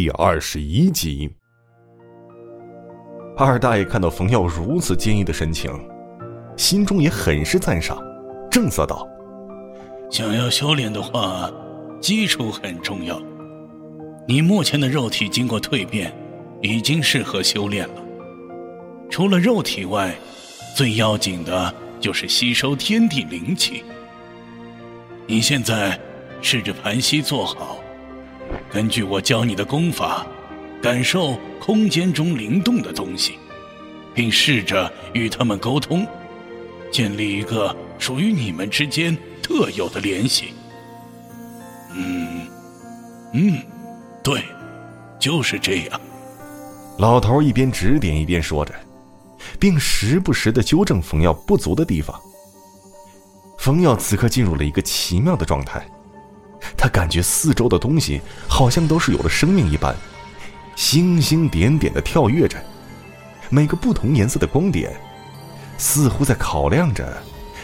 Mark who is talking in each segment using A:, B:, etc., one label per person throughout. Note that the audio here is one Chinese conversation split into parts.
A: 第二十一集。二大爷看到冯耀如此坚毅的神情，心中也很是赞赏，正色道：“
B: 想要修炼的话，基础很重要。你目前的肉体经过蜕变，已经适合修炼了。除了肉体外，最要紧的就是吸收天地灵气。你现在试着盘膝坐好。”根据我教你的功法，感受空间中灵动的东西，并试着与他们沟通，建立一个属于你们之间特有的联系。嗯，嗯，对，就是这样。
A: 老头一边指点一边说着，并时不时的纠正冯耀不足的地方。冯耀此刻进入了一个奇妙的状态。他感觉四周的东西好像都是有了生命一般，星星点点的跳跃着，每个不同颜色的光点，似乎在考量着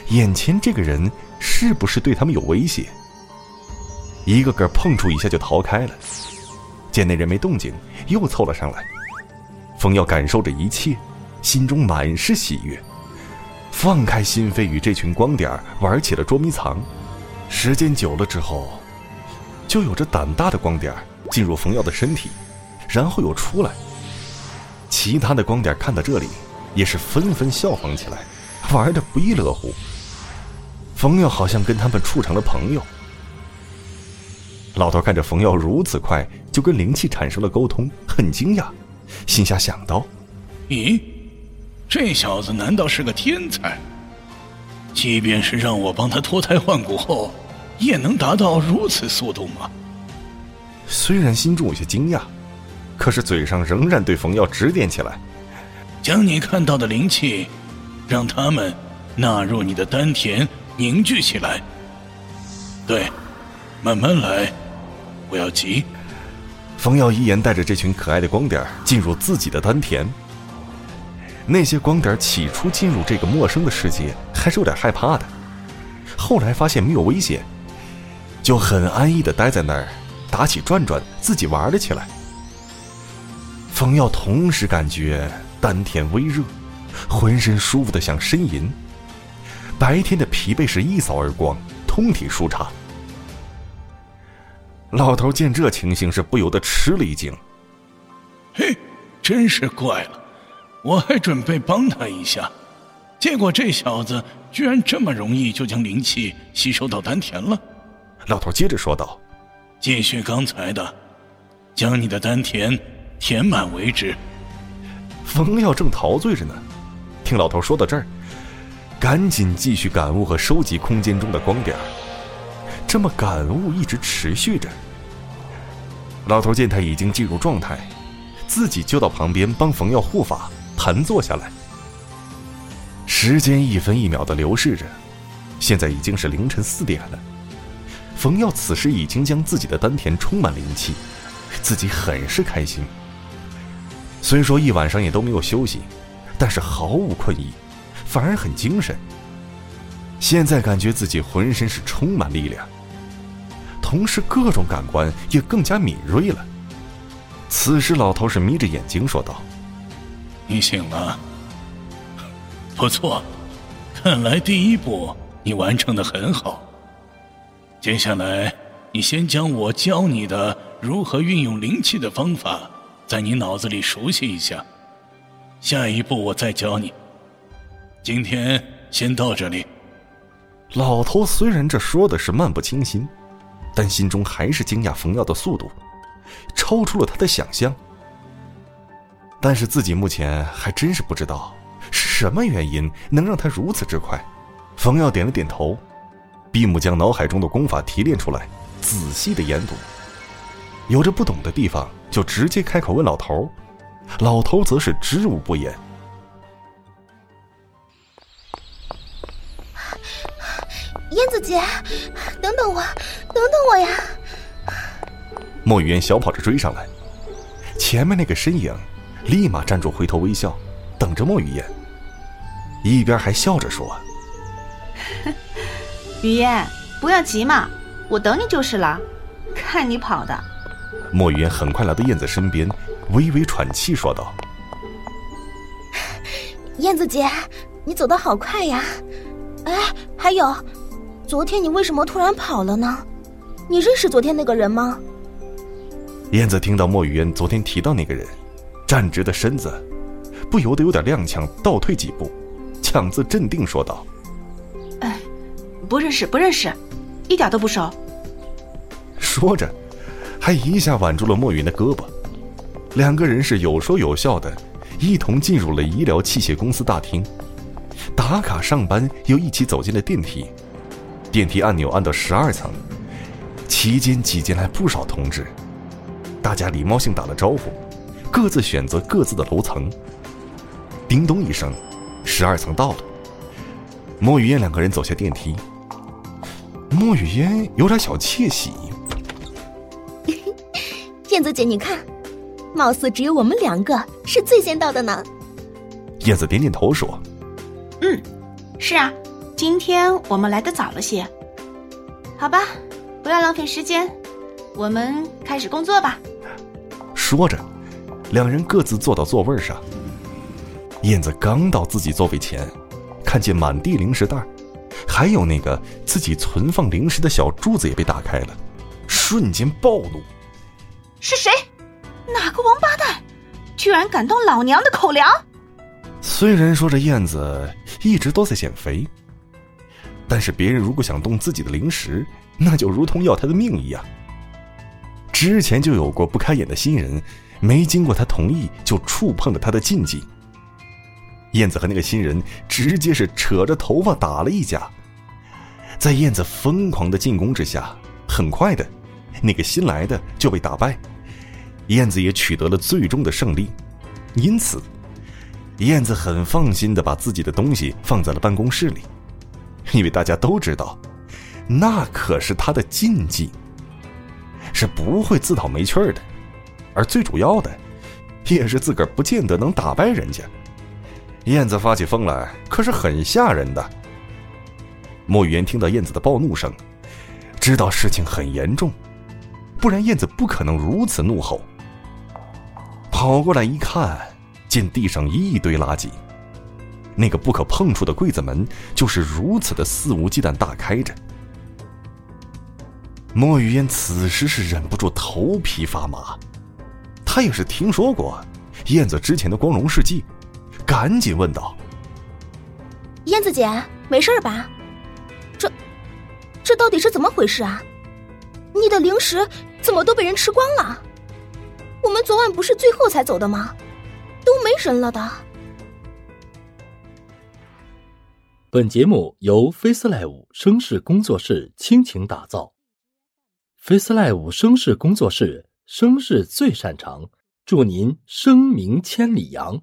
A: 眼前这个人是不是对他们有威胁。一个个碰触一下就逃开了，见那人没动静，又凑了上来。冯耀感受着一切，心中满是喜悦，放开心扉与这群光点玩起了捉迷藏。时间久了之后。就有着胆大的光点进入冯耀的身体，然后又出来。其他的光点看到这里，也是纷纷效仿起来，玩的不亦乐乎。冯耀好像跟他们处成了朋友。老头看着冯耀如此快就跟灵气产生了沟通，很惊讶，心下想到：
B: 咦，这小子难道是个天才？即便是让我帮他脱胎换骨后。也能达到如此速度吗？
A: 虽然心中有些惊讶，可是嘴上仍然对冯耀指点起来：“
B: 将你看到的灵气，让他们纳入你的丹田，凝聚起来。对，慢慢来，不要急。”
A: 冯耀一言带着这群可爱的光点进入自己的丹田。那些光点起初进入这个陌生的世界，还是有点害怕的，后来发现没有危险。就很安逸的待在那儿，打起转转，自己玩了起来。冯耀同时感觉丹田微热，浑身舒服的想呻吟。白天的疲惫是一扫而光，通体舒畅。老头见这情形，是不由得吃了一惊。
B: 嘿，真是怪了，我还准备帮他一下，结果这小子居然这么容易就将灵气吸收到丹田了。
A: 老头接着说道：“
B: 继续刚才的，将你的丹田填满为止。”
A: 冯耀正陶醉着呢，听老头说到这儿，赶紧继续感悟和收集空间中的光点。这么感悟一直持续着。老头见他已经进入状态，自己就到旁边帮冯耀护法，盘坐下来。时间一分一秒的流逝着，现在已经是凌晨四点了。冯耀此时已经将自己的丹田充满灵气，自己很是开心。虽说一晚上也都没有休息，但是毫无困意，反而很精神。现在感觉自己浑身是充满力量，同时各种感官也更加敏锐了。此时，老头是眯着眼睛说道：“
B: 你醒了，不错，看来第一步你完成的很好。”接下来，你先将我教你的如何运用灵气的方法，在你脑子里熟悉一下。下一步我再教你。今天先到这里。
A: 老头虽然这说的是漫不经心，但心中还是惊讶冯耀的速度，超出了他的想象。但是自己目前还真是不知道是什么原因能让他如此之快。冯耀点了点头。闭目将脑海中的功法提炼出来，仔细的研读。有着不懂的地方，就直接开口问老头老头则是知无不言。
C: 燕子姐，等等我，等等我呀！
A: 莫雨嫣小跑着追上来，前面那个身影立马站住，回头微笑，等着莫雨嫣，一边还笑着说。
D: 雨嫣，不要急嘛，我等你就是了。看你跑的！
A: 莫雨嫣很快来到燕子身边，微微喘气说道：“
C: 燕子姐，你走的好快呀！哎，还有，昨天你为什么突然跑了呢？你认识昨天那个人吗？”
A: 燕子听到莫雨嫣昨天提到那个人，站直的身子不由得有点踉跄，倒退几步，强自镇定说道：“
D: 哎，不认识，不认识，一点都不熟。”
A: 说着。还一下挽住了莫云的胳膊，两个人是有说有笑的，一同进入了医疗器械公司大厅，打卡上班，又一起走进了电梯。电梯按钮按到十二层，期间挤进来不少同志，大家礼貌性打了招呼，各自选择各自的楼层。叮咚一声，十二层到了。莫雨燕两个人走下电梯，莫雨嫣有点小窃喜。
C: 燕子姐，你看，貌似只有我们两个是最先到的呢。
A: 燕子点点头说：“
D: 嗯，是啊，今天我们来的早了些。好吧，不要浪费时间，我们开始工作吧。”
A: 说着，两人各自坐到座位上。燕子刚到自己座位前，看见满地零食袋，还有那个自己存放零食的小柱子也被打开了，瞬间暴怒。
D: 是谁？哪个王八蛋，居然敢动老娘的口粮？
A: 虽然说这燕子一直都在减肥，但是别人如果想动自己的零食，那就如同要他的命一样。之前就有过不开眼的新人，没经过他同意就触碰了他的禁忌。燕子和那个新人直接是扯着头发打了一架，在燕子疯狂的进攻之下，很快的，那个新来的就被打败。燕子也取得了最终的胜利，因此，燕子很放心的把自己的东西放在了办公室里，因为大家都知道，那可是他的禁忌，是不会自讨没趣的，而最主要的，也是自个儿不见得能打败人家。燕子发起疯来可是很吓人的。莫语言听到燕子的暴怒声，知道事情很严重，不然燕子不可能如此怒吼。跑过来一看，见地上一堆垃圾，那个不可碰触的柜子门就是如此的肆无忌惮大开着。莫雨嫣此时是忍不住头皮发麻，他也是听说过燕子之前的光荣事迹，赶紧问道：“
C: 燕子姐，没事吧？这，到底是怎么回事啊？你的零食怎么都被人吃光了？”我们昨晚不是最后才走的吗？都没人了的。
E: 本节目由 FaceLive 声势工作室倾情打造，FaceLive 声势工作室声势最擅长，祝您声名千里扬。